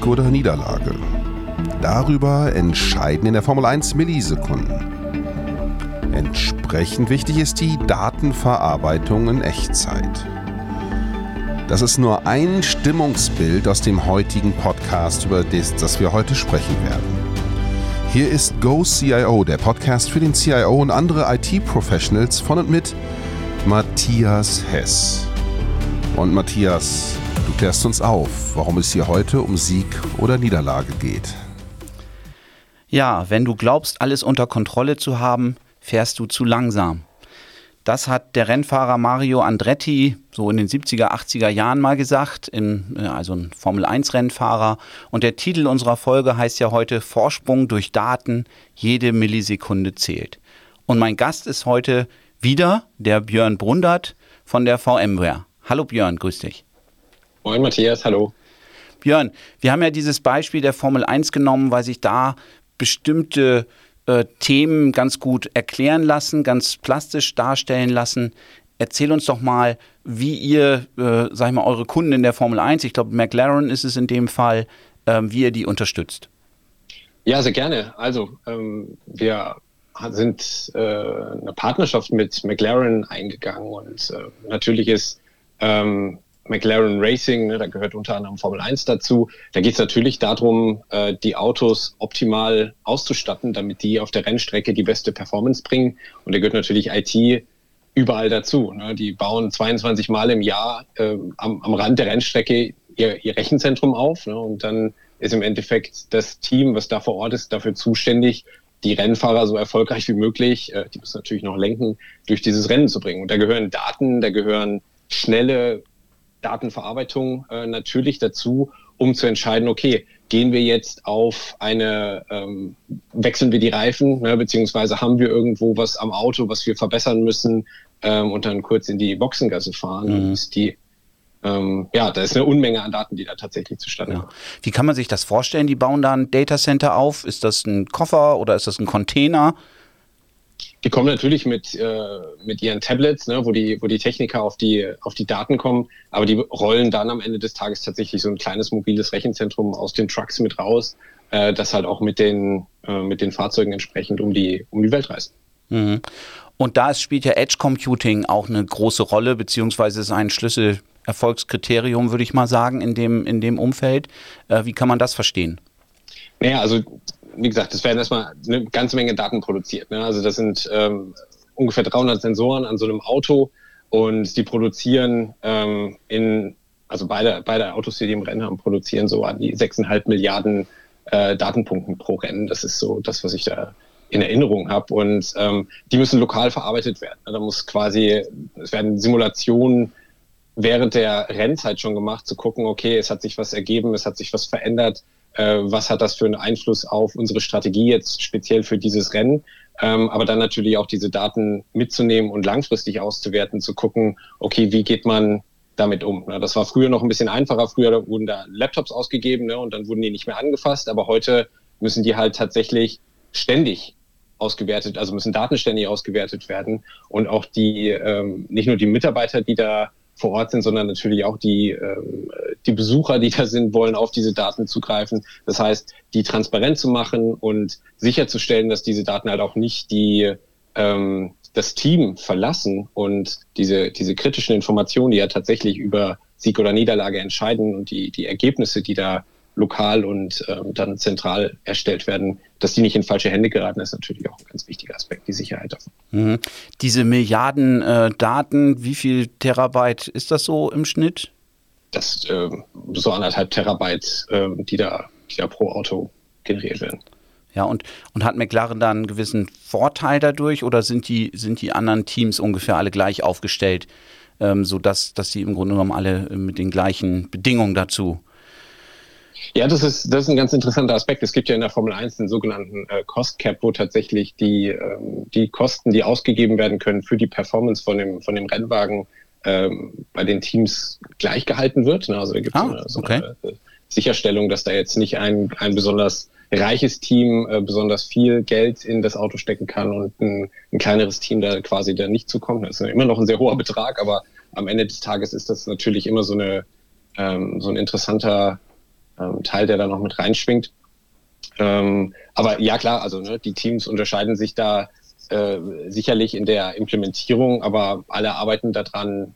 Sieg oder Niederlage. Darüber entscheiden in der Formel 1 Millisekunden. Entsprechend wichtig ist die Datenverarbeitung in Echtzeit. Das ist nur ein Stimmungsbild aus dem heutigen Podcast, über das, das wir heute sprechen werden. Hier ist Go CIO, der Podcast für den CIO und andere IT-Professionals von und mit Matthias Hess. Und Matthias, du klärst uns auf, warum es hier heute um Sieg oder Niederlage geht. Ja, wenn du glaubst, alles unter Kontrolle zu haben, fährst du zu langsam. Das hat der Rennfahrer Mario Andretti so in den 70er, 80er Jahren mal gesagt, in, äh, also ein Formel-1-Rennfahrer. Und der Titel unserer Folge heißt ja heute Vorsprung durch Daten, jede Millisekunde zählt. Und mein Gast ist heute wieder der Björn Brundert von der VMware. Hallo Björn, grüß dich. Moin Matthias, hallo. Björn, wir haben ja dieses Beispiel der Formel 1 genommen, weil sich da bestimmte äh, Themen ganz gut erklären lassen, ganz plastisch darstellen lassen. Erzähl uns doch mal, wie ihr, äh, sag ich mal, eure Kunden in der Formel 1, ich glaube McLaren ist es in dem Fall, äh, wie ihr die unterstützt. Ja, sehr gerne. Also ähm, wir sind äh, eine Partnerschaft mit McLaren eingegangen und äh, natürlich ist ähm, McLaren Racing, ne, da gehört unter anderem Formel 1 dazu. Da geht es natürlich darum, äh, die Autos optimal auszustatten, damit die auf der Rennstrecke die beste Performance bringen. Und da gehört natürlich IT überall dazu. Ne? Die bauen 22 Mal im Jahr äh, am, am Rand der Rennstrecke ihr, ihr Rechenzentrum auf. Ne? Und dann ist im Endeffekt das Team, was da vor Ort ist, dafür zuständig, die Rennfahrer so erfolgreich wie möglich, äh, die müssen natürlich noch lenken, durch dieses Rennen zu bringen. Und da gehören Daten, da gehören schnelle Datenverarbeitung äh, natürlich dazu, um zu entscheiden, okay, gehen wir jetzt auf eine, ähm, wechseln wir die Reifen, ne, beziehungsweise haben wir irgendwo was am Auto, was wir verbessern müssen ähm, und dann kurz in die Boxengasse fahren. Mhm. Und die ähm, ja, da ist eine Unmenge an Daten, die da tatsächlich zustande kommen. Ja. Wie kann man sich das vorstellen? Die bauen da ein Datacenter auf? Ist das ein Koffer oder ist das ein Container? Die kommen natürlich mit, äh, mit ihren Tablets, ne, wo, die, wo die Techniker auf die, auf die Daten kommen, aber die rollen dann am Ende des Tages tatsächlich so ein kleines mobiles Rechenzentrum aus den Trucks mit raus, äh, das halt auch mit den, äh, mit den Fahrzeugen entsprechend um die, um die Welt reist. Mhm. Und da spielt ja Edge Computing auch eine große Rolle, beziehungsweise ist ein Schlüsselerfolgskriterium, würde ich mal sagen, in dem, in dem Umfeld. Äh, wie kann man das verstehen? Naja, also wie gesagt, es werden erstmal eine ganze Menge Daten produziert. Ne? Also das sind ähm, ungefähr 300 Sensoren an so einem Auto und die produzieren ähm, in, also beide, beide Autos, die, die im Rennen haben, produzieren so an die 6,5 Milliarden äh, Datenpunkten pro Rennen. Das ist so das, was ich da in Erinnerung habe. Und ähm, die müssen lokal verarbeitet werden. Da muss quasi, es werden Simulationen während der Rennzeit schon gemacht, zu gucken, okay, es hat sich was ergeben, es hat sich was verändert, was hat das für einen Einfluss auf unsere Strategie jetzt speziell für dieses Rennen. Ähm, aber dann natürlich auch diese Daten mitzunehmen und langfristig auszuwerten, zu gucken, okay, wie geht man damit um? Das war früher noch ein bisschen einfacher. Früher wurden da Laptops ausgegeben ne, und dann wurden die nicht mehr angefasst. Aber heute müssen die halt tatsächlich ständig ausgewertet, also müssen Daten ständig ausgewertet werden und auch die, ähm, nicht nur die Mitarbeiter, die da vor Ort sind, sondern natürlich auch die, ähm, die Besucher, die da sind, wollen auf diese Daten zugreifen. Das heißt, die transparent zu machen und sicherzustellen, dass diese Daten halt auch nicht die ähm, das Team verlassen und diese, diese kritischen Informationen, die ja tatsächlich über Sieg oder Niederlage entscheiden und die, die Ergebnisse, die da lokal und ähm, dann zentral erstellt werden, dass die nicht in falsche Hände geraten, ist natürlich auch ein ganz wichtiger Aspekt, die Sicherheit davon. Mhm. Diese Milliarden äh, Daten, wie viel Terabyte ist das so im Schnitt? Das äh, so anderthalb Terabyte, äh, die, da, die da pro Auto generiert werden. Ja, und, und hat McLaren da einen gewissen Vorteil dadurch oder sind die, sind die anderen Teams ungefähr alle gleich aufgestellt, ähm, sodass dass sie im Grunde genommen alle mit den gleichen Bedingungen dazu ja, das ist, das ist ein ganz interessanter Aspekt. Es gibt ja in der Formel 1 den sogenannten äh, Cost Cap, wo tatsächlich die, ähm, die Kosten, die ausgegeben werden können für die Performance von dem, von dem Rennwagen ähm, bei den Teams gleich gehalten wird. Ne? Also da gibt es ah, so okay. eine äh, Sicherstellung, dass da jetzt nicht ein, ein besonders reiches Team äh, besonders viel Geld in das Auto stecken kann und ein, ein kleineres Team da quasi da nicht zukommt. Das ist immer noch ein sehr hoher Betrag, aber am Ende des Tages ist das natürlich immer so eine ähm, so ein interessanter ähm, Teil, der da noch mit reinschwingt. Ähm, aber ja, klar, also ne, die Teams unterscheiden sich da äh, sicherlich in der Implementierung, aber alle arbeiten daran,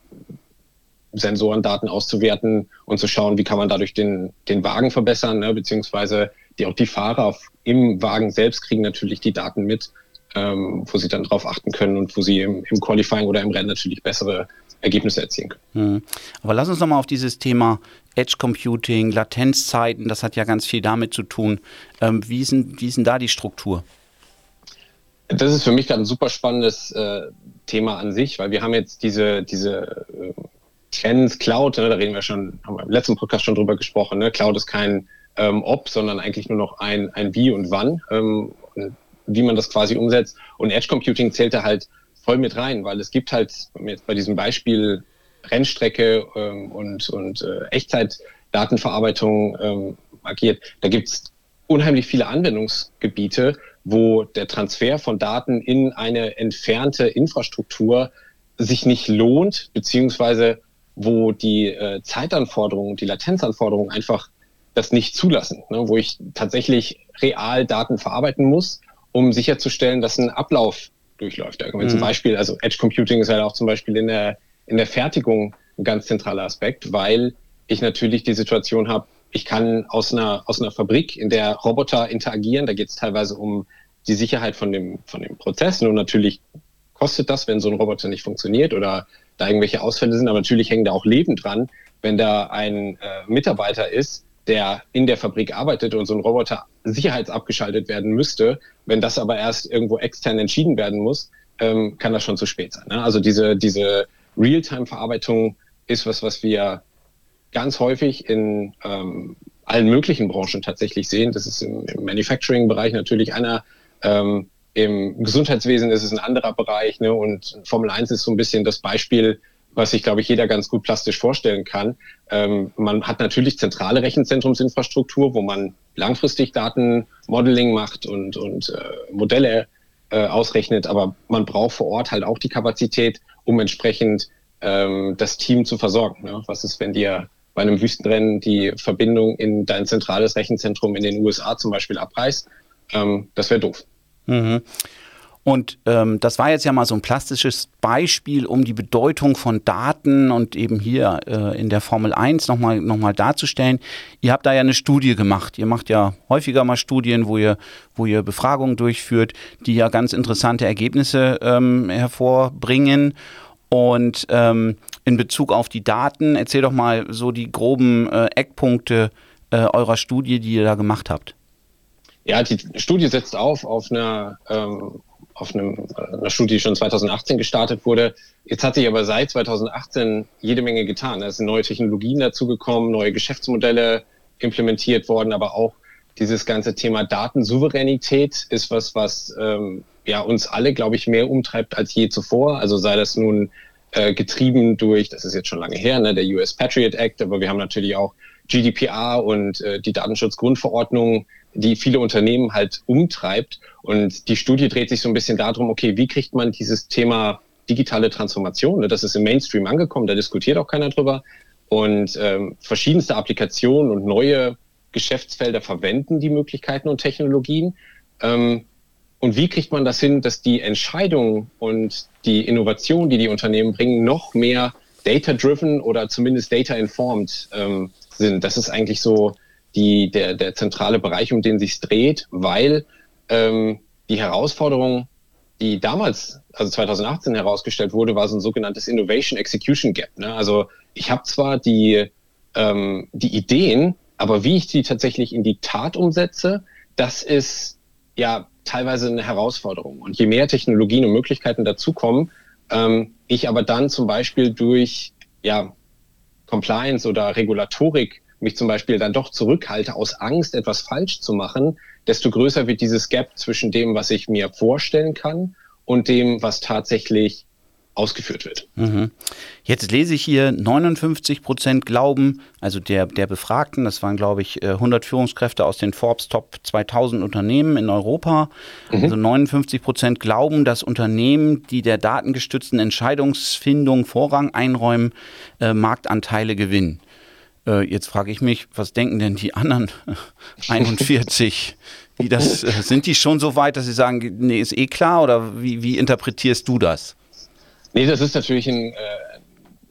Sensorendaten auszuwerten und zu schauen, wie kann man dadurch den, den Wagen verbessern, ne, beziehungsweise die, auch die Fahrer im Wagen selbst kriegen natürlich die Daten mit, ähm, wo sie dann darauf achten können und wo sie im, im Qualifying oder im Rennen natürlich bessere Ergebnisse erzielen können. Mhm. Aber lass uns nochmal auf dieses Thema Edge Computing, Latenzzeiten, das hat ja ganz viel damit zu tun. Ähm, wie, ist denn, wie ist denn da die Struktur? Das ist für mich gerade ein super spannendes äh, Thema an sich, weil wir haben jetzt diese, diese äh, Trends, Cloud, ne, da reden wir schon, haben wir im letzten Podcast schon drüber gesprochen, ne? Cloud ist kein ähm, Ob, sondern eigentlich nur noch ein, ein Wie und Wann, ähm, wie man das quasi umsetzt. Und Edge Computing zählt da halt voll mit rein, weil es gibt halt, jetzt bei diesem Beispiel Rennstrecke ähm, und, und äh, Echtzeitdatenverarbeitung ähm, agiert, da gibt's unheimlich viele Anwendungsgebiete, wo der Transfer von Daten in eine entfernte Infrastruktur sich nicht lohnt, beziehungsweise wo die äh, Zeitanforderungen, die Latenzanforderungen einfach das nicht zulassen, ne, wo ich tatsächlich real Daten verarbeiten muss, um sicherzustellen, dass ein Ablauf durchläuft. Mhm. zum Beispiel, also Edge Computing ist halt auch zum Beispiel in der, in der Fertigung ein ganz zentraler Aspekt, weil ich natürlich die Situation habe, ich kann aus einer, aus einer Fabrik, in der Roboter interagieren, da geht es teilweise um die Sicherheit von dem, von dem Prozess. Nur natürlich kostet das, wenn so ein Roboter nicht funktioniert oder da irgendwelche Ausfälle sind. Aber natürlich hängen da auch Leben dran, wenn da ein äh, Mitarbeiter ist, der in der Fabrik arbeitet und so ein Roboter sicherheitsabgeschaltet werden müsste. Wenn das aber erst irgendwo extern entschieden werden muss, ähm, kann das schon zu spät sein. Ne? Also diese, diese Realtime-Verarbeitung ist was, was wir ganz häufig in ähm, allen möglichen Branchen tatsächlich sehen. Das ist im, im Manufacturing-Bereich natürlich einer, ähm, im Gesundheitswesen ist es ein anderer Bereich. Ne? Und Formel 1 ist so ein bisschen das Beispiel, was sich, glaube ich, jeder ganz gut plastisch vorstellen kann. Ähm, man hat natürlich zentrale Rechenzentrumsinfrastruktur, wo man langfristig Datenmodeling macht und, und äh, Modelle äh, ausrechnet, aber man braucht vor Ort halt auch die Kapazität, um entsprechend ähm, das Team zu versorgen. Ne? Was ist, wenn dir bei einem Wüstenrennen die Verbindung in dein zentrales Rechenzentrum in den USA zum Beispiel abreißt? Ähm, das wäre doof. Mhm. Und ähm, das war jetzt ja mal so ein plastisches Beispiel, um die Bedeutung von Daten und eben hier äh, in der Formel 1 nochmal noch mal darzustellen. Ihr habt da ja eine Studie gemacht. Ihr macht ja häufiger mal Studien, wo ihr, wo ihr Befragungen durchführt, die ja ganz interessante Ergebnisse ähm, hervorbringen. Und ähm, in Bezug auf die Daten, erzähl doch mal so die groben äh, Eckpunkte äh, eurer Studie, die ihr da gemacht habt. Ja, die Studie setzt auf auf einer, ähm, auf einem, äh, einer Studie, die schon 2018 gestartet wurde. Jetzt hat sich aber seit 2018 jede Menge getan. Es sind neue Technologien dazugekommen, neue Geschäftsmodelle implementiert worden, aber auch dieses ganze Thema Datensouveränität ist was, was ähm, ja uns alle, glaube ich, mehr umtreibt als je zuvor. Also sei das nun äh, getrieben durch, das ist jetzt schon lange her, ne, der US Patriot Act, aber wir haben natürlich auch GDPR und äh, die Datenschutzgrundverordnung, die viele Unternehmen halt umtreibt. Und die Studie dreht sich so ein bisschen darum, okay, wie kriegt man dieses Thema digitale Transformation, ne, das ist im Mainstream angekommen, da diskutiert auch keiner drüber. Und ähm, verschiedenste Applikationen und neue Geschäftsfelder verwenden die Möglichkeiten und Technologien. Ähm, und wie kriegt man das hin, dass die Entscheidungen und die Innovation, die die Unternehmen bringen, noch mehr data-driven oder zumindest data-informed ähm, sind? Das ist eigentlich so die, der, der zentrale Bereich, um den sich dreht, weil ähm, die Herausforderung, die damals, also 2018 herausgestellt wurde, war so ein sogenanntes Innovation Execution Gap. Ne? Also ich habe zwar die, ähm, die Ideen, aber wie ich die tatsächlich in die Tat umsetze, das ist ja teilweise eine Herausforderung. Und je mehr Technologien und Möglichkeiten dazukommen, ähm, ich aber dann zum Beispiel durch ja, Compliance oder Regulatorik mich zum Beispiel dann doch zurückhalte aus Angst, etwas falsch zu machen, desto größer wird dieses Gap zwischen dem, was ich mir vorstellen kann und dem, was tatsächlich ausgeführt wird. Mhm. Jetzt lese ich hier 59 Prozent glauben, also der, der Befragten, das waren glaube ich 100 äh, Führungskräfte aus den Forbes Top 2000 Unternehmen in Europa, mhm. also 59 Prozent glauben, dass Unternehmen, die der datengestützten Entscheidungsfindung Vorrang einräumen, äh, Marktanteile gewinnen. Äh, jetzt frage ich mich, was denken denn die anderen 41? Wie das, äh, sind die schon so weit, dass sie sagen, nee, ist eh klar oder wie, wie interpretierst du das? Nee, das ist natürlich ein äh,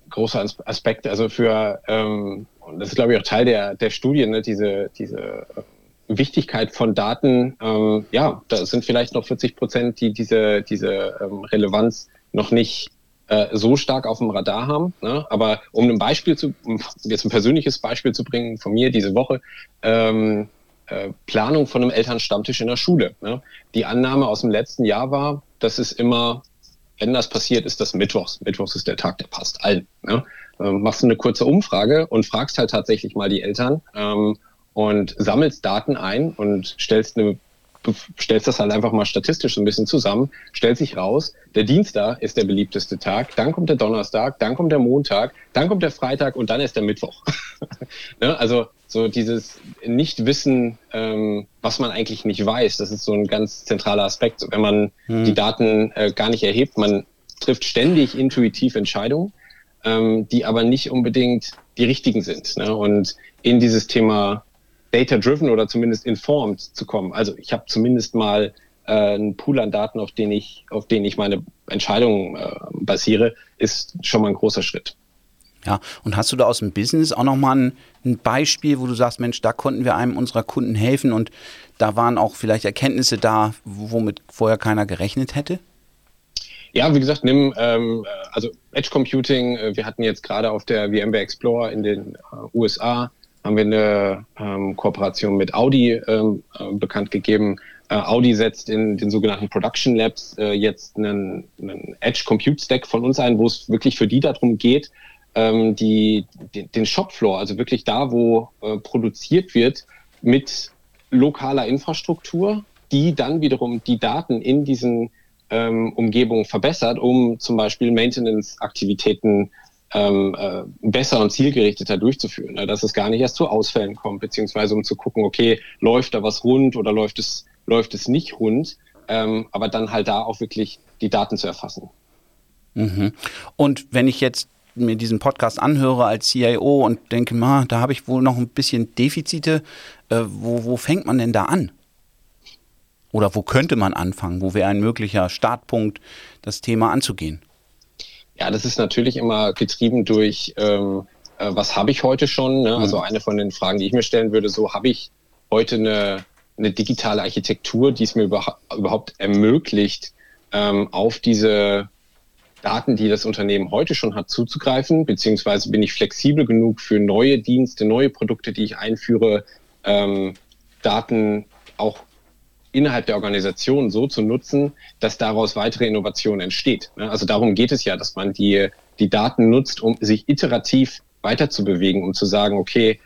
großer Aspekt. Also für, ähm, das ist glaube ich auch Teil der, der Studie, ne, diese, diese äh, Wichtigkeit von Daten. Ähm, ja, da sind vielleicht noch 40 Prozent, die diese, diese ähm, Relevanz noch nicht äh, so stark auf dem Radar haben. Ne? Aber um ein Beispiel zu, um jetzt ein persönliches Beispiel zu bringen von mir diese Woche, ähm, äh, Planung von einem Elternstammtisch in der Schule. Ne? Die Annahme aus dem letzten Jahr war, dass es immer, wenn das passiert, ist das Mittwochs. Mittwochs ist der Tag, der passt allen. Ne? Ähm, machst du eine kurze Umfrage und fragst halt tatsächlich mal die Eltern ähm, und sammelst Daten ein und stellst eine stellst das halt einfach mal statistisch so ein bisschen zusammen, stellt sich raus, der Dienstag ist der beliebteste Tag, dann kommt der Donnerstag, dann kommt der Montag, dann kommt der Freitag und dann ist der Mittwoch. ne? Also so dieses Nichtwissen, ähm, was man eigentlich nicht weiß, das ist so ein ganz zentraler Aspekt. Wenn man hm. die Daten äh, gar nicht erhebt, man trifft ständig intuitiv Entscheidungen, ähm, die aber nicht unbedingt die richtigen sind. Ne? Und in dieses Thema data-driven oder zumindest informed zu kommen. Also ich habe zumindest mal äh, einen Pool an Daten, auf den ich, auf den ich meine Entscheidungen äh, basiere, ist schon mal ein großer Schritt. Ja, und hast du da aus dem Business auch nochmal ein, ein Beispiel, wo du sagst, Mensch, da konnten wir einem unserer Kunden helfen und da waren auch vielleicht Erkenntnisse da, womit vorher keiner gerechnet hätte? Ja, wie gesagt, nimm ähm, also Edge Computing. Äh, wir hatten jetzt gerade auf der VMware Explorer in den äh, USA haben wir eine ähm, Kooperation mit Audi ähm, äh, bekannt gegeben. Äh, Audi setzt in den sogenannten Production Labs äh, jetzt einen, einen Edge Compute Stack von uns ein, wo es wirklich für die darum geht, ähm, die, die, den Shopfloor, also wirklich da, wo äh, produziert wird, mit lokaler Infrastruktur, die dann wiederum die Daten in diesen ähm, Umgebungen verbessert, um zum Beispiel Maintenance-Aktivitäten ähm, äh, besser und zielgerichteter durchzuführen. Ne? Dass es gar nicht erst zu Ausfällen kommt, beziehungsweise um zu gucken, okay, läuft da was rund oder läuft es, läuft es nicht rund, ähm, aber dann halt da auch wirklich die Daten zu erfassen. Mhm. Und wenn ich jetzt mir diesen Podcast anhöre als CIO und denke, ma, da habe ich wohl noch ein bisschen Defizite, äh, wo, wo fängt man denn da an? Oder wo könnte man anfangen? Wo wäre ein möglicher Startpunkt, das Thema anzugehen? Ja, das ist natürlich immer getrieben durch, ähm, äh, was habe ich heute schon? Ne? Also mhm. eine von den Fragen, die ich mir stellen würde, so habe ich heute eine, eine digitale Architektur, die es mir über, überhaupt ermöglicht, ähm, auf diese Daten, die das Unternehmen heute schon hat, zuzugreifen, beziehungsweise bin ich flexibel genug für neue Dienste, neue Produkte, die ich einführe, ähm, Daten auch innerhalb der Organisation so zu nutzen, dass daraus weitere Innovation entsteht. Ne? Also darum geht es ja, dass man die, die Daten nutzt, um sich iterativ weiterzubewegen, um zu sagen, okay,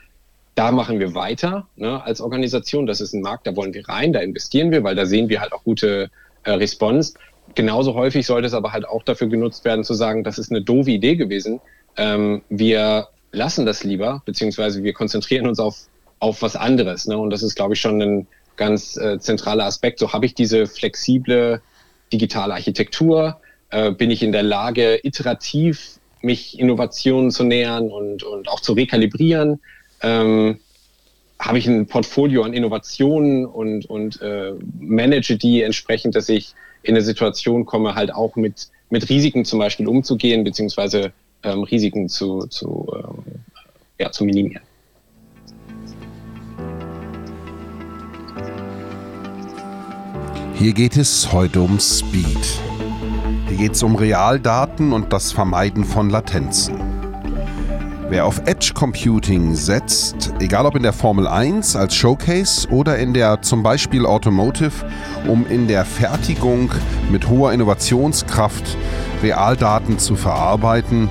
da machen wir weiter ne, als Organisation. Das ist ein Markt, da wollen wir rein, da investieren wir, weil da sehen wir halt auch gute äh, Response. Genauso häufig sollte es aber halt auch dafür genutzt werden, zu sagen, das ist eine doofe Idee gewesen. Ähm, wir lassen das lieber, beziehungsweise wir konzentrieren uns auf, auf was anderes. Ne? Und das ist, glaube ich, schon ein, ganz äh, zentraler Aspekt. So habe ich diese flexible digitale Architektur, äh, bin ich in der Lage, iterativ mich Innovationen zu nähern und, und auch zu rekalibrieren. Ähm, habe ich ein Portfolio an Innovationen und, und äh, manage die entsprechend, dass ich in eine Situation komme, halt auch mit, mit Risiken zum Beispiel umzugehen, beziehungsweise ähm, Risiken zu, zu, ähm, ja, zu minimieren. Hier geht es heute um Speed. Hier geht es um Realdaten und das Vermeiden von Latenzen. Wer auf Edge Computing setzt, egal ob in der Formel 1 als Showcase oder in der zum Beispiel Automotive, um in der Fertigung mit hoher Innovationskraft Realdaten zu verarbeiten,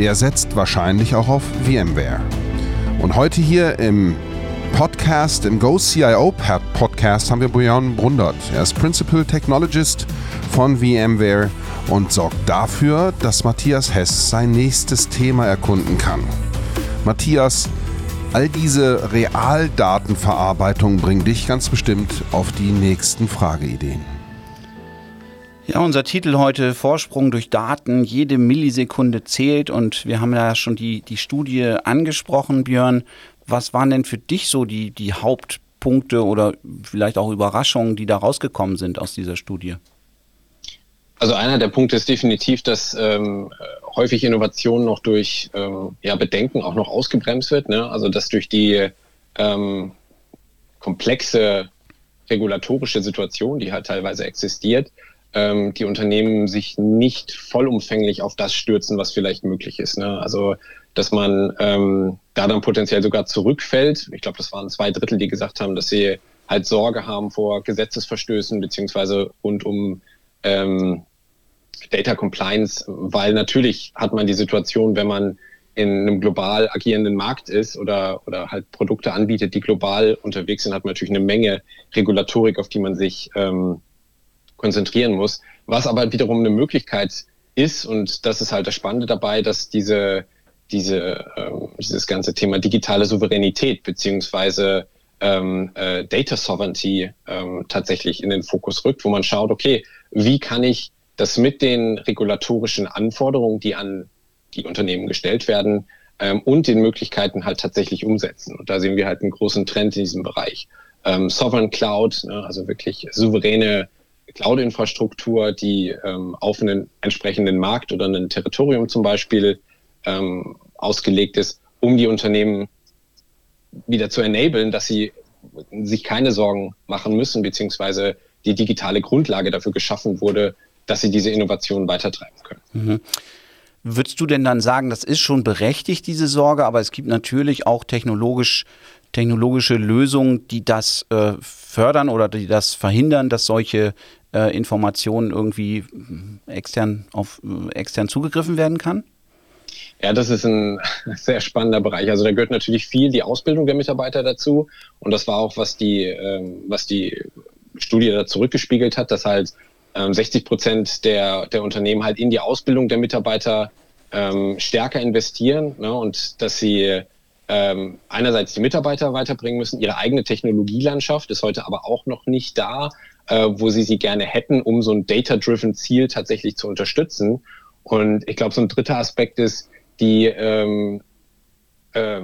der setzt wahrscheinlich auch auf VMware. Und heute hier im Podcast, im Go CIO Podcast, haben wir Björn Brundert. Er ist Principal Technologist von VMware und sorgt dafür, dass Matthias Hess sein nächstes Thema erkunden kann. Matthias, all diese Realdatenverarbeitung bringen dich ganz bestimmt auf die nächsten Frageideen. Ja, unser Titel heute Vorsprung durch Daten. Jede Millisekunde zählt und wir haben ja schon die, die Studie angesprochen, Björn. Was waren denn für dich so die, die Hauptpunkte oder vielleicht auch Überraschungen, die da rausgekommen sind aus dieser Studie? Also einer der Punkte ist definitiv, dass ähm, häufig Innovation noch durch ähm, ja, Bedenken auch noch ausgebremst wird. Ne? Also dass durch die ähm, komplexe regulatorische Situation, die halt teilweise existiert, ähm, die Unternehmen sich nicht vollumfänglich auf das stürzen, was vielleicht möglich ist. Ne? Also dass man ähm, da dann potenziell sogar zurückfällt. Ich glaube, das waren zwei Drittel, die gesagt haben, dass sie halt Sorge haben vor Gesetzesverstößen beziehungsweise rund um ähm, Data Compliance, weil natürlich hat man die Situation, wenn man in einem global agierenden Markt ist oder, oder halt Produkte anbietet, die global unterwegs sind, hat man natürlich eine Menge Regulatorik, auf die man sich ähm, konzentrieren muss. Was aber wiederum eine Möglichkeit ist, und das ist halt das Spannende dabei, dass diese, diese, ähm, dieses ganze Thema digitale Souveränität beziehungsweise ähm, äh, Data Sovereignty ähm, tatsächlich in den Fokus rückt, wo man schaut, okay, wie kann ich das mit den regulatorischen Anforderungen, die an die Unternehmen gestellt werden, ähm, und den Möglichkeiten halt tatsächlich umsetzen. Und da sehen wir halt einen großen Trend in diesem Bereich. Ähm, Sovereign Cloud, ne, also wirklich souveräne Cloud-Infrastruktur, die ähm, auf einen entsprechenden Markt oder ein Territorium zum Beispiel ähm, ausgelegt ist, um die Unternehmen wieder zu enablen, dass sie sich keine Sorgen machen müssen, beziehungsweise die digitale Grundlage dafür geschaffen wurde, dass sie diese Innovation weitertreiben können. Mhm. Würdest du denn dann sagen, das ist schon berechtigt, diese Sorge, aber es gibt natürlich auch technologisch technologische Lösungen, die das äh, fördern oder die das verhindern, dass solche äh, Informationen irgendwie äh, extern auf äh, extern zugegriffen werden kann? Ja, das ist ein sehr spannender Bereich. Also da gehört natürlich viel die Ausbildung der Mitarbeiter dazu. Und das war auch, was die, ähm, was die Studie da zurückgespiegelt hat, dass halt ähm, 60 Prozent der, der Unternehmen halt in die Ausbildung der Mitarbeiter ähm, stärker investieren ne, und dass sie ähm, einerseits die Mitarbeiter weiterbringen müssen. Ihre eigene Technologielandschaft ist heute aber auch noch nicht da, äh, wo sie sie gerne hätten, um so ein data-driven Ziel tatsächlich zu unterstützen. Und ich glaube, so ein dritter Aspekt ist die, ähm, äh,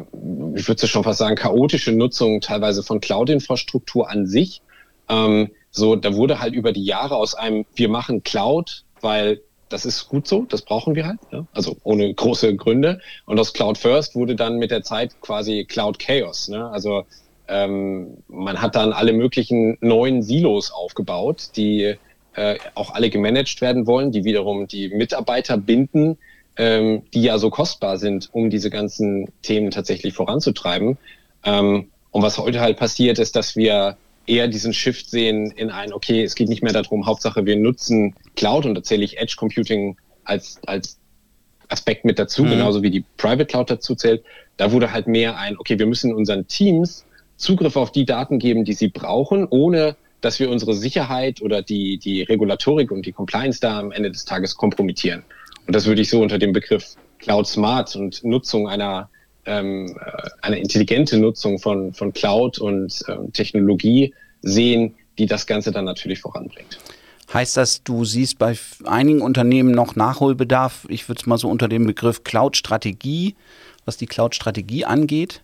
ich würde schon fast sagen, chaotische Nutzung teilweise von Cloud-Infrastruktur an sich. Ähm, so, da wurde halt über die Jahre aus einem, wir machen Cloud, weil das ist gut so, das brauchen wir halt, ne? also ohne große Gründe. Und aus Cloud First wurde dann mit der Zeit quasi Cloud Chaos. Ne? Also ähm, man hat dann alle möglichen neuen Silos aufgebaut, die äh, auch alle gemanagt werden wollen, die wiederum die Mitarbeiter binden, ähm, die ja so kostbar sind, um diese ganzen Themen tatsächlich voranzutreiben. Ähm, und was heute halt passiert, ist, dass wir eher diesen Shift sehen in ein, okay, es geht nicht mehr darum, Hauptsache wir nutzen Cloud und da zähle ich Edge Computing als, als Aspekt mit dazu, mhm. genauso wie die Private Cloud dazu zählt. Da wurde halt mehr ein, okay, wir müssen unseren Teams Zugriff auf die Daten geben, die sie brauchen, ohne dass wir unsere Sicherheit oder die, die Regulatorik und die Compliance da am Ende des Tages kompromittieren. Und das würde ich so unter dem Begriff Cloud Smart und Nutzung einer ähm, äh, eine intelligente Nutzung von, von Cloud und ähm, Technologie sehen, die das Ganze dann natürlich voranbringt. Heißt das, du siehst bei einigen Unternehmen noch Nachholbedarf, ich würde es mal so unter dem Begriff Cloud-Strategie, was die Cloud-Strategie angeht?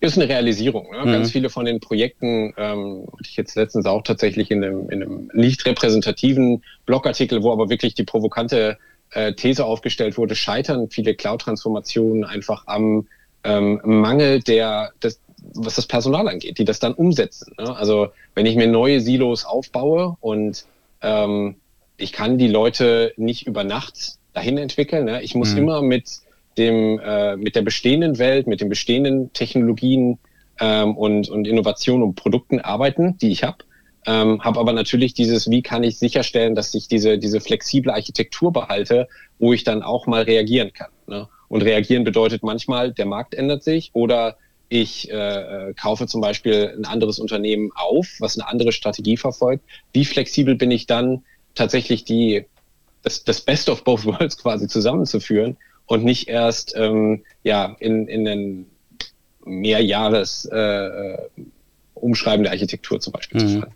Ist eine Realisierung. Ne? Mhm. Ganz viele von den Projekten, ähm, hatte ich jetzt letztens auch tatsächlich in einem, in einem nicht repräsentativen Blogartikel, wo aber wirklich die provokante äh, These aufgestellt wurde, scheitern viele Cloud-Transformationen einfach am ähm, Mangel der, des, was das Personal angeht, die das dann umsetzen. Ne? Also wenn ich mir neue Silos aufbaue und ähm, ich kann die Leute nicht über Nacht dahin entwickeln, ne? ich muss mhm. immer mit dem äh, mit der bestehenden Welt, mit den bestehenden Technologien ähm, und, und Innovationen und Produkten arbeiten, die ich habe ähm, habe aber natürlich dieses, wie kann ich sicherstellen, dass ich diese, diese flexible Architektur behalte, wo ich dann auch mal reagieren kann. Ne? Und reagieren bedeutet manchmal, der Markt ändert sich oder ich äh, kaufe zum Beispiel ein anderes Unternehmen auf, was eine andere Strategie verfolgt. Wie flexibel bin ich dann tatsächlich die, das, das Best of both worlds quasi zusammenzuführen und nicht erst ähm, ja, in, in einen Mehrjahres äh, Umschreiben der Architektur zum Beispiel mhm. zu fallen.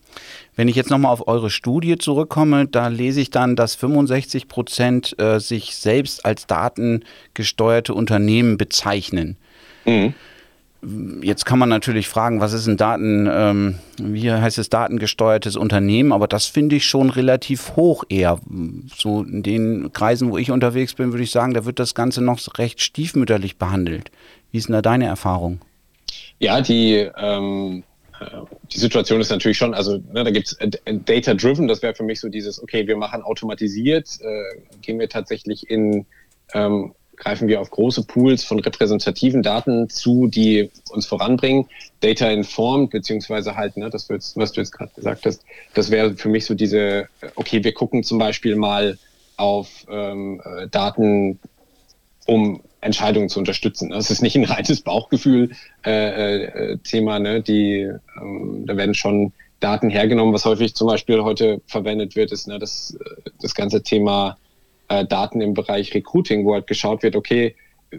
Wenn ich jetzt nochmal auf eure Studie zurückkomme, da lese ich dann, dass 65 Prozent äh, sich selbst als datengesteuerte Unternehmen bezeichnen. Mhm. Jetzt kann man natürlich fragen, was ist ein Daten, ähm, wie heißt es, datengesteuertes Unternehmen, aber das finde ich schon relativ hoch eher. So in den Kreisen, wo ich unterwegs bin, würde ich sagen, da wird das Ganze noch recht stiefmütterlich behandelt. Wie ist denn da deine Erfahrung? Ja, die, ähm, äh, die Situation ist natürlich schon, also ne, da gibt es Data-Driven, das wäre für mich so dieses, okay, wir machen automatisiert, äh, gehen wir tatsächlich in ähm, greifen wir auf große Pools von repräsentativen Daten zu, die uns voranbringen. Data informed, beziehungsweise halt, ne, das, was du jetzt gerade gesagt hast, das wäre für mich so diese, okay, wir gucken zum Beispiel mal auf ähm, äh, Daten, um Entscheidungen zu unterstützen. Das ist nicht ein reines Bauchgefühl-Thema, äh, äh, ne? Die, ähm, da werden schon Daten hergenommen, was häufig zum Beispiel heute verwendet wird, ist ne, das, äh, das ganze Thema äh, Daten im Bereich Recruiting, wo halt geschaut wird, okay,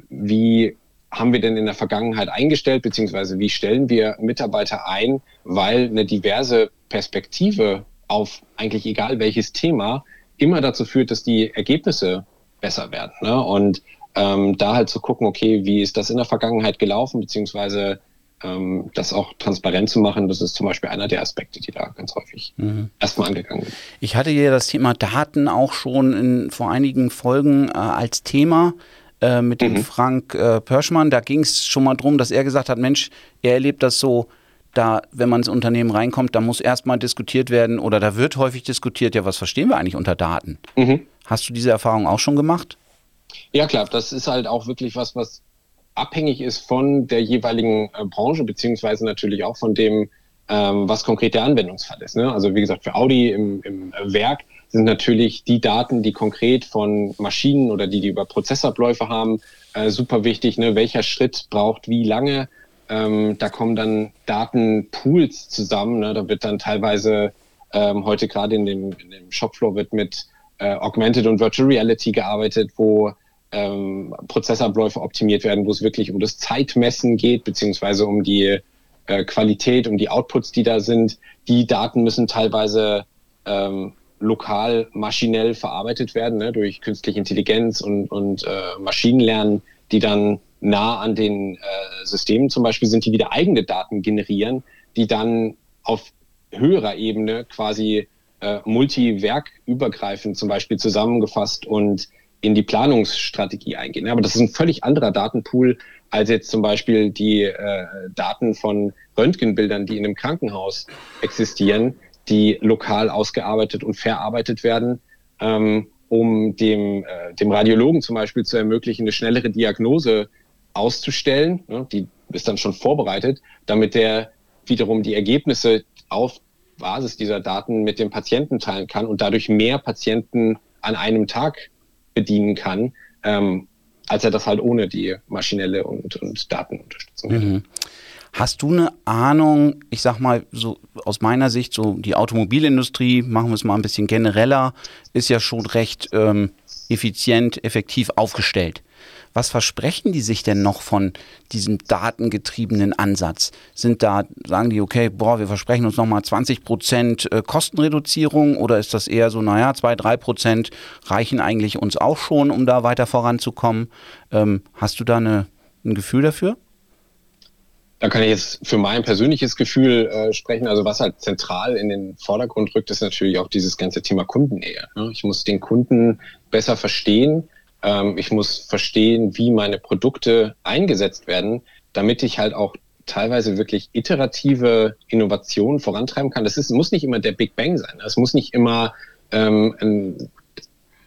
wie haben wir denn in der Vergangenheit eingestellt, beziehungsweise wie stellen wir Mitarbeiter ein, weil eine diverse Perspektive auf eigentlich egal welches Thema immer dazu führt, dass die Ergebnisse besser werden. Ne? Und ähm, da halt zu gucken, okay, wie ist das in der Vergangenheit gelaufen, beziehungsweise ähm, das auch transparent zu machen, das ist zum Beispiel einer der Aspekte, die da ganz häufig mhm. erstmal angegangen werden. Ich hatte ja das Thema Daten auch schon in, vor einigen Folgen äh, als Thema äh, mit dem mhm. Frank äh, Pörschmann. Da ging es schon mal darum, dass er gesagt hat, Mensch, er erlebt das so, da, wenn man ins Unternehmen reinkommt, da muss erstmal diskutiert werden oder da wird häufig diskutiert, ja, was verstehen wir eigentlich unter Daten? Mhm. Hast du diese Erfahrung auch schon gemacht? Ja, klar, das ist halt auch wirklich was, was abhängig ist von der jeweiligen äh, Branche, beziehungsweise natürlich auch von dem, ähm, was konkret der Anwendungsfall ist. Ne? Also wie gesagt, für Audi im, im Werk sind natürlich die Daten, die konkret von Maschinen oder die, die über Prozessabläufe haben, äh, super wichtig. Ne? Welcher Schritt braucht wie lange? Ähm, da kommen dann Datenpools zusammen. Ne? Da wird dann teilweise ähm, heute gerade in dem, in dem Shopfloor wird mit äh, Augmented und Virtual Reality gearbeitet, wo ähm, Prozessabläufe optimiert werden, wo es wirklich um das Zeitmessen geht, beziehungsweise um die äh, Qualität, um die Outputs, die da sind. Die Daten müssen teilweise ähm, lokal maschinell verarbeitet werden, ne, durch künstliche Intelligenz und, und äh, Maschinenlernen, die dann nah an den äh, Systemen zum Beispiel sind, die wieder eigene Daten generieren, die dann auf höherer Ebene quasi äh, multiwerkübergreifend zum Beispiel zusammengefasst und in die Planungsstrategie eingehen. Aber das ist ein völlig anderer Datenpool als jetzt zum Beispiel die äh, Daten von Röntgenbildern, die in einem Krankenhaus existieren, die lokal ausgearbeitet und verarbeitet werden, ähm, um dem, äh, dem Radiologen zum Beispiel zu ermöglichen, eine schnellere Diagnose auszustellen. Ne? Die ist dann schon vorbereitet, damit der wiederum die Ergebnisse auf Basis dieser Daten mit dem Patienten teilen kann und dadurch mehr Patienten an einem Tag bedienen kann, ähm, als er das halt ohne die maschinelle und, und Datenunterstützung mhm. Hast du eine Ahnung, ich sag mal so aus meiner Sicht, so die Automobilindustrie, machen wir es mal ein bisschen genereller, ist ja schon recht ähm, effizient, effektiv aufgestellt. Was versprechen die sich denn noch von diesem datengetriebenen Ansatz? Sind da, sagen die, okay, boah, wir versprechen uns nochmal 20 Prozent äh, Kostenreduzierung oder ist das eher so, naja, zwei, drei Prozent reichen eigentlich uns auch schon, um da weiter voranzukommen? Ähm, hast du da eine, ein Gefühl dafür? Da kann ich jetzt für mein persönliches Gefühl äh, sprechen. Also was halt zentral in den Vordergrund rückt, ist natürlich auch dieses ganze Thema Kundennähe. Ne? Ich muss den Kunden besser verstehen. Ähm, ich muss verstehen, wie meine Produkte eingesetzt werden, damit ich halt auch teilweise wirklich iterative Innovationen vorantreiben kann. Das ist, muss nicht immer der Big Bang sein. Es muss nicht immer ähm,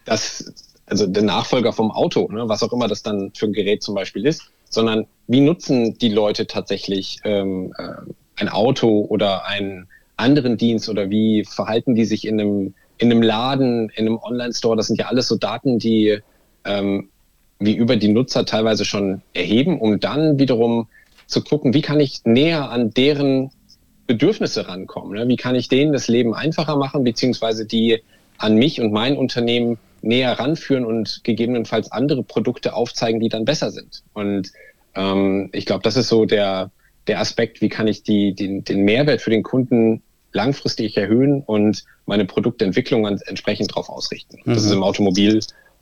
das, also der Nachfolger vom Auto, ne, was auch immer das dann für ein Gerät zum Beispiel ist, sondern wie nutzen die Leute tatsächlich ähm, äh, ein Auto oder einen anderen Dienst oder wie verhalten die sich in einem, in einem Laden, in einem Online-Store? Das sind ja alles so Daten, die ähm, wie über die Nutzer teilweise schon erheben, um dann wiederum zu gucken, wie kann ich näher an deren Bedürfnisse rankommen? Ne? Wie kann ich denen das Leben einfacher machen, beziehungsweise die an mich und mein Unternehmen näher ranführen und gegebenenfalls andere Produkte aufzeigen, die dann besser sind. Und ähm, ich glaube, das ist so der, der Aspekt, wie kann ich die, den, den Mehrwert für den Kunden langfristig erhöhen und meine Produktentwicklung entsprechend darauf ausrichten. Mhm. Das ist im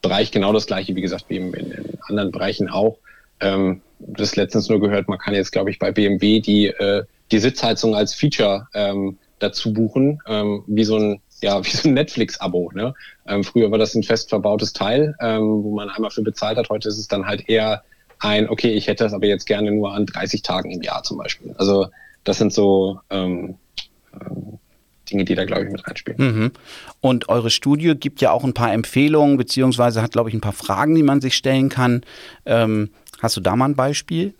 Automobilbereich genau das gleiche, wie gesagt, wie in, in anderen Bereichen auch. Ähm, das letztens nur gehört, man kann jetzt, glaube ich, bei BMW die, äh, die Sitzheizung als Feature ähm, dazu buchen, ähm, wie so ein ja, wie so ein Netflix-Abo. Ne? Ähm, früher war das ein fest verbautes Teil, ähm, wo man einmal für bezahlt hat. Heute ist es dann halt eher ein, okay, ich hätte das aber jetzt gerne nur an 30 Tagen im Jahr zum Beispiel. Also das sind so ähm, ähm, Dinge, die da, glaube ich, mit reinspielen. Mhm. Und eure Studie gibt ja auch ein paar Empfehlungen, beziehungsweise hat, glaube ich, ein paar Fragen, die man sich stellen kann. Ähm, hast du da mal ein Beispiel?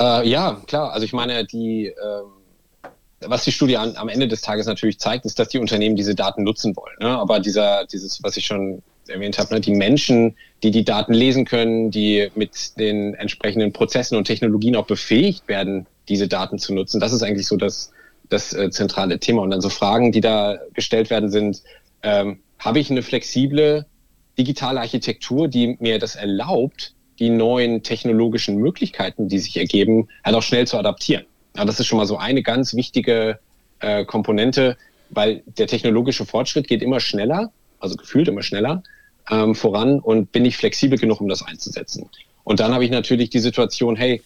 Äh, ja, klar. Also ich meine, die ähm, was die Studie an, am Ende des Tages natürlich zeigt, ist, dass die Unternehmen diese Daten nutzen wollen. Ne? Aber dieser, dieses, was ich schon erwähnt habe, ne? die Menschen, die die Daten lesen können, die mit den entsprechenden Prozessen und Technologien auch befähigt werden, diese Daten zu nutzen, das ist eigentlich so das, das äh, zentrale Thema. Und dann so Fragen, die da gestellt werden, sind, ähm, habe ich eine flexible digitale Architektur, die mir das erlaubt, die neuen technologischen Möglichkeiten, die sich ergeben, halt auch schnell zu adaptieren. Ja, das ist schon mal so eine ganz wichtige äh, Komponente, weil der technologische Fortschritt geht immer schneller, also gefühlt immer schneller ähm, voran und bin ich flexibel genug, um das einzusetzen. Und dann habe ich natürlich die Situation, hey,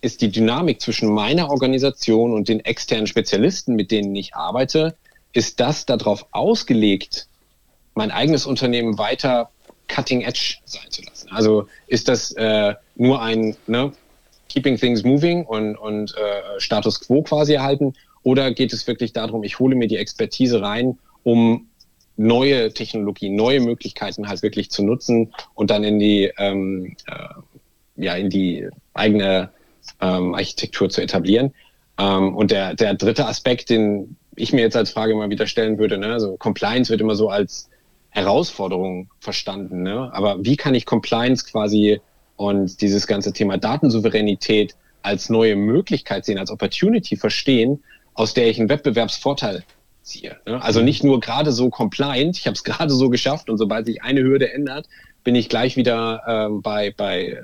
ist die Dynamik zwischen meiner Organisation und den externen Spezialisten, mit denen ich arbeite, ist das darauf ausgelegt, mein eigenes Unternehmen weiter cutting edge sein zu lassen? Also ist das äh, nur ein, ne, Keeping Things Moving und, und äh, Status Quo quasi erhalten? Oder geht es wirklich darum, ich hole mir die Expertise rein, um neue Technologien, neue Möglichkeiten halt wirklich zu nutzen und dann in die, ähm, äh, ja, in die eigene ähm, Architektur zu etablieren? Ähm, und der, der dritte Aspekt, den ich mir jetzt als Frage immer wieder stellen würde, ne, also Compliance wird immer so als Herausforderung verstanden, ne? aber wie kann ich Compliance quasi und dieses ganze Thema Datensouveränität als neue Möglichkeit sehen, als Opportunity verstehen, aus der ich einen Wettbewerbsvorteil ziehe. Ne? Also nicht nur gerade so compliant, ich habe es gerade so geschafft und sobald sich eine Hürde ändert, bin ich gleich wieder ähm, bei, bei äh,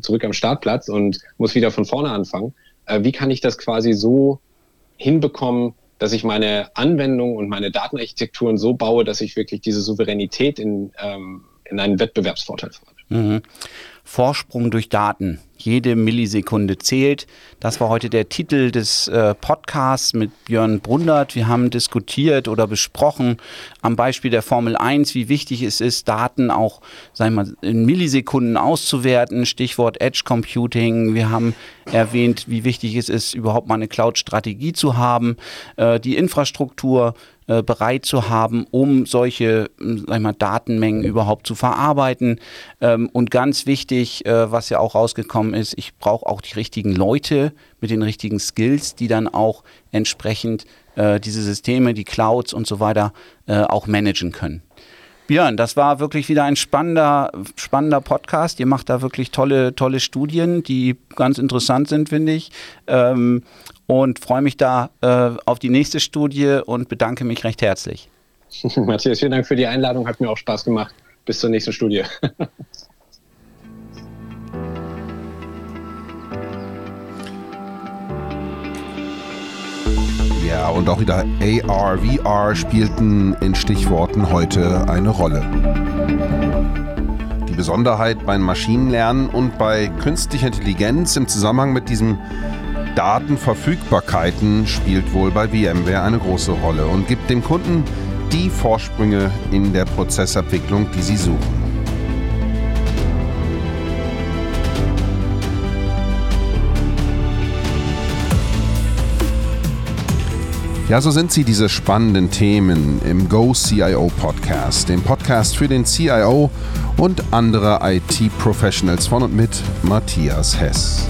zurück am Startplatz und muss wieder von vorne anfangen. Äh, wie kann ich das quasi so hinbekommen, dass ich meine Anwendung und meine Datenarchitekturen so baue, dass ich wirklich diese Souveränität in, ähm, in einen Wettbewerbsvorteil fahre? Mhm. Vorsprung durch Daten. Jede Millisekunde zählt. Das war heute der Titel des äh, Podcasts mit Björn Brundert. Wir haben diskutiert oder besprochen am Beispiel der Formel 1, wie wichtig es ist, Daten auch sagen wir, in Millisekunden auszuwerten. Stichwort Edge Computing. Wir haben erwähnt, wie wichtig es ist, überhaupt mal eine Cloud-Strategie zu haben. Äh, die Infrastruktur äh, bereit zu haben, um solche sag mal, Datenmengen überhaupt zu verarbeiten. Ähm, und ganz wichtig, äh, was ja auch rausgekommen ist, ich brauche auch die richtigen Leute mit den richtigen Skills, die dann auch entsprechend äh, diese Systeme, die Clouds und so weiter äh, auch managen können. Björn, das war wirklich wieder ein spannender, spannender Podcast. Ihr macht da wirklich tolle, tolle Studien, die ganz interessant sind, finde ich. Ähm, und freue mich da äh, auf die nächste Studie und bedanke mich recht herzlich. Matthias, vielen Dank für die Einladung, hat mir auch Spaß gemacht. Bis zur nächsten Studie. Ja, und auch wieder AR, VR spielten in Stichworten heute eine Rolle. Die Besonderheit beim Maschinenlernen und bei künstlicher Intelligenz im Zusammenhang mit diesem Datenverfügbarkeiten spielt wohl bei VMware eine große Rolle und gibt dem Kunden die Vorsprünge in der Prozessabwicklung, die sie suchen. Ja, so sind sie, diese spannenden Themen im Go CIO Podcast, dem Podcast für den CIO und andere IT-Professionals von und mit Matthias Hess.